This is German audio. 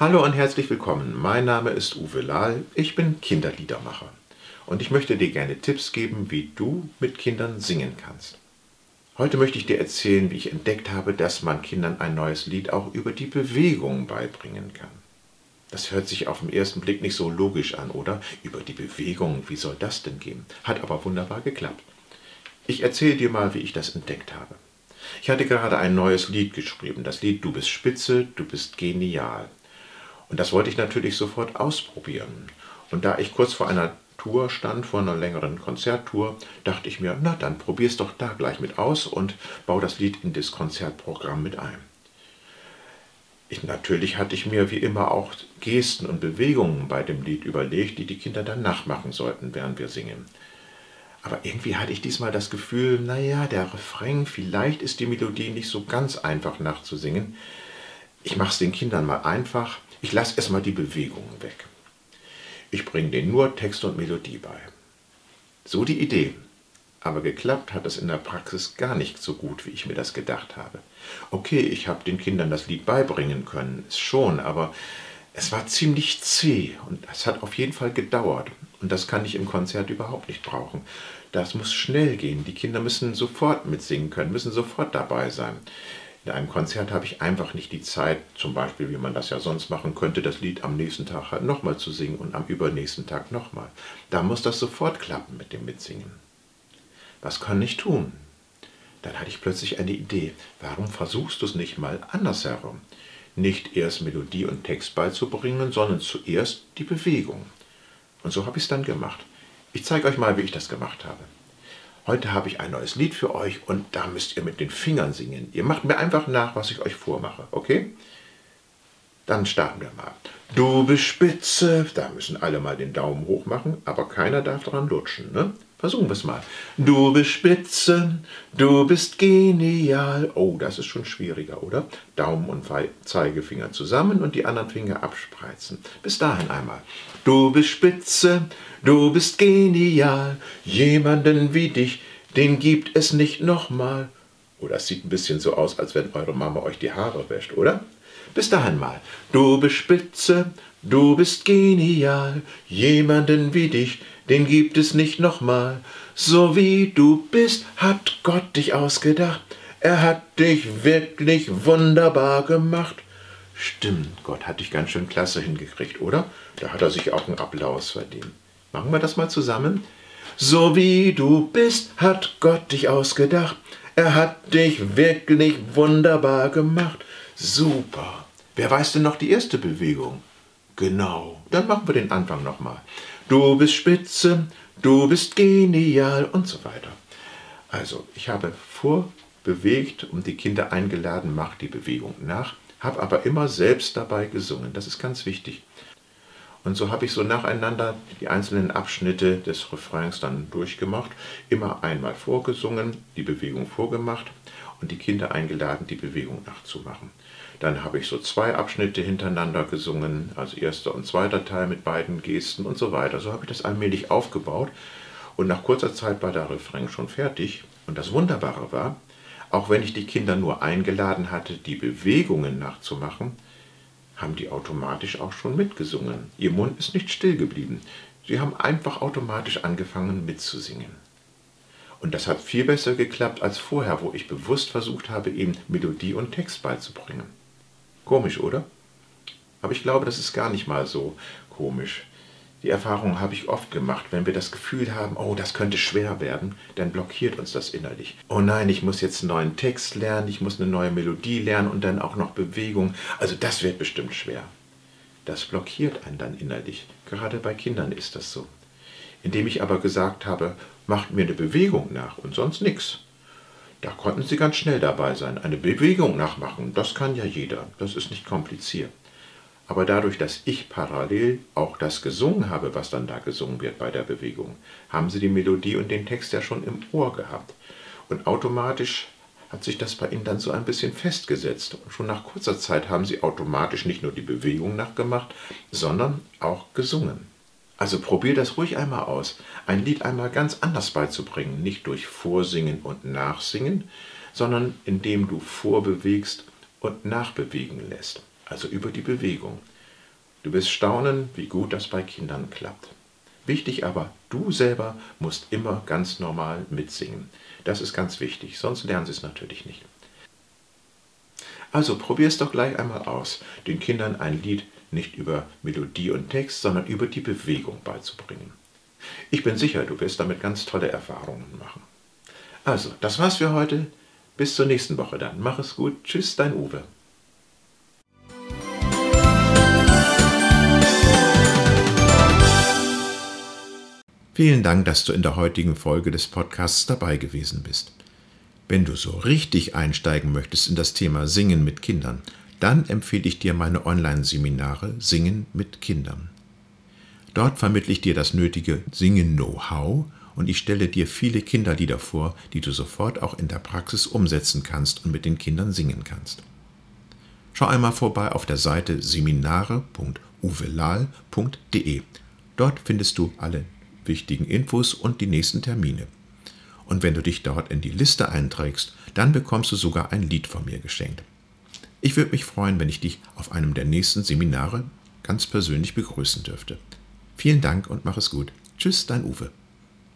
Hallo und herzlich willkommen. Mein Name ist Uwe Lahl. Ich bin Kinderliedermacher. Und ich möchte dir gerne Tipps geben, wie du mit Kindern singen kannst. Heute möchte ich dir erzählen, wie ich entdeckt habe, dass man Kindern ein neues Lied auch über die Bewegung beibringen kann. Das hört sich auf den ersten Blick nicht so logisch an, oder? Über die Bewegung, wie soll das denn gehen? Hat aber wunderbar geklappt. Ich erzähle dir mal, wie ich das entdeckt habe. Ich hatte gerade ein neues Lied geschrieben, das Lied Du bist spitze, du bist genial. Und das wollte ich natürlich sofort ausprobieren. Und da ich kurz vor einer Tour stand, vor einer längeren Konzerttour, dachte ich mir, na dann probier's doch da gleich mit aus und baue das Lied in das Konzertprogramm mit ein. Ich, natürlich hatte ich mir wie immer auch Gesten und Bewegungen bei dem Lied überlegt, die die Kinder dann nachmachen sollten, während wir singen. Aber irgendwie hatte ich diesmal das Gefühl, naja, der Refrain, vielleicht ist die Melodie nicht so ganz einfach nachzusingen. Ich mache es den Kindern mal einfach ich lasse erstmal die Bewegungen weg. Ich bringe denen nur Text und Melodie bei. So die Idee. Aber geklappt hat es in der Praxis gar nicht so gut, wie ich mir das gedacht habe. Okay, ich habe den Kindern das Lied beibringen können, ist schon, aber es war ziemlich zäh und es hat auf jeden Fall gedauert. Und das kann ich im Konzert überhaupt nicht brauchen. Das muss schnell gehen. Die Kinder müssen sofort mitsingen können, müssen sofort dabei sein. In einem Konzert habe ich einfach nicht die Zeit, zum Beispiel, wie man das ja sonst machen könnte, das Lied am nächsten Tag halt nochmal zu singen und am übernächsten Tag nochmal. Da muss das sofort klappen mit dem Mitsingen. Was kann ich tun? Dann hatte ich plötzlich eine Idee. Warum versuchst du es nicht mal andersherum? Nicht erst Melodie und Text beizubringen, sondern zuerst die Bewegung. Und so habe ich es dann gemacht. Ich zeige euch mal, wie ich das gemacht habe. Heute habe ich ein neues Lied für euch und da müsst ihr mit den Fingern singen. Ihr macht mir einfach nach, was ich euch vormache, okay? Dann starten wir mal. Du bist spitze, da müssen alle mal den Daumen hoch machen, aber keiner darf dran lutschen, ne? Versuchen wir es mal. Du bist spitze, du bist genial. Oh, das ist schon schwieriger, oder? Daumen und Zeigefinger zusammen und die anderen Finger abspreizen. Bis dahin einmal. Du bist spitze, du bist genial. Jemanden wie dich, den gibt es nicht nochmal. Oh, das sieht ein bisschen so aus, als wenn eure Mama euch die Haare wäscht, oder? Bis dahin mal. Du bist spitze, du bist genial. Jemanden wie dich, den gibt es nicht nochmal. So wie du bist, hat Gott dich ausgedacht. Er hat dich wirklich wunderbar gemacht. Stimmt, Gott hat dich ganz schön klasse hingekriegt, oder? Da hat er sich auch einen Applaus verdient. Machen wir das mal zusammen? So wie du bist, hat Gott dich ausgedacht. Er hat dich wirklich wunderbar gemacht. Super. Wer weiß denn noch die erste Bewegung? Genau. Dann machen wir den Anfang nochmal. Du bist spitze, du bist genial und so weiter. Also, ich habe vorbewegt und die Kinder eingeladen, mach die Bewegung nach, habe aber immer selbst dabei gesungen. Das ist ganz wichtig. Und so habe ich so nacheinander die einzelnen Abschnitte des Refrains dann durchgemacht, immer einmal vorgesungen, die Bewegung vorgemacht und die Kinder eingeladen, die Bewegung nachzumachen. Dann habe ich so zwei Abschnitte hintereinander gesungen, also erster und zweiter Teil mit beiden Gesten und so weiter. So habe ich das allmählich aufgebaut und nach kurzer Zeit war der Refrain schon fertig. Und das Wunderbare war, auch wenn ich die Kinder nur eingeladen hatte, die Bewegungen nachzumachen, haben die automatisch auch schon mitgesungen. Ihr Mund ist nicht still geblieben. Sie haben einfach automatisch angefangen mitzusingen. Und das hat viel besser geklappt als vorher, wo ich bewusst versucht habe, ihnen Melodie und Text beizubringen. Komisch, oder? Aber ich glaube, das ist gar nicht mal so komisch. Die Erfahrung habe ich oft gemacht. Wenn wir das Gefühl haben, oh, das könnte schwer werden, dann blockiert uns das innerlich. Oh nein, ich muss jetzt einen neuen Text lernen, ich muss eine neue Melodie lernen und dann auch noch Bewegung. Also das wird bestimmt schwer. Das blockiert einen dann innerlich. Gerade bei Kindern ist das so. Indem ich aber gesagt habe, macht mir eine Bewegung nach und sonst nichts, da konnten Sie ganz schnell dabei sein. Eine Bewegung nachmachen, das kann ja jeder. Das ist nicht kompliziert. Aber dadurch, dass ich parallel auch das gesungen habe, was dann da gesungen wird bei der Bewegung, haben Sie die Melodie und den Text ja schon im Ohr gehabt. Und automatisch hat sich das bei Ihnen dann so ein bisschen festgesetzt. Und schon nach kurzer Zeit haben Sie automatisch nicht nur die Bewegung nachgemacht, sondern auch gesungen. Also probier das ruhig einmal aus, ein Lied einmal ganz anders beizubringen, nicht durch Vorsingen und Nachsingen, sondern indem du vorbewegst und nachbewegen lässt, also über die Bewegung. Du wirst staunen, wie gut das bei Kindern klappt. Wichtig aber, du selber musst immer ganz normal mitsingen. Das ist ganz wichtig, sonst lernen sie es natürlich nicht. Also probier es doch gleich einmal aus, den Kindern ein Lied nicht über Melodie und Text, sondern über die Bewegung beizubringen. Ich bin sicher, du wirst damit ganz tolle Erfahrungen machen. Also, das war's für heute. Bis zur nächsten Woche dann. Mach es gut. Tschüss, dein Uwe. Vielen Dank, dass du in der heutigen Folge des Podcasts dabei gewesen bist. Wenn du so richtig einsteigen möchtest in das Thema Singen mit Kindern, dann empfehle ich dir meine Online-Seminare Singen mit Kindern. Dort vermittle ich dir das nötige Singen-Know-how und ich stelle dir viele Kinderlieder vor, die du sofort auch in der Praxis umsetzen kannst und mit den Kindern singen kannst. Schau einmal vorbei auf der Seite seminare.uvelal.de. Dort findest du alle wichtigen Infos und die nächsten Termine. Und wenn du dich dort in die Liste einträgst, dann bekommst du sogar ein Lied von mir geschenkt. Ich würde mich freuen, wenn ich dich auf einem der nächsten Seminare ganz persönlich begrüßen dürfte. Vielen Dank und mach es gut. Tschüss, dein Uwe.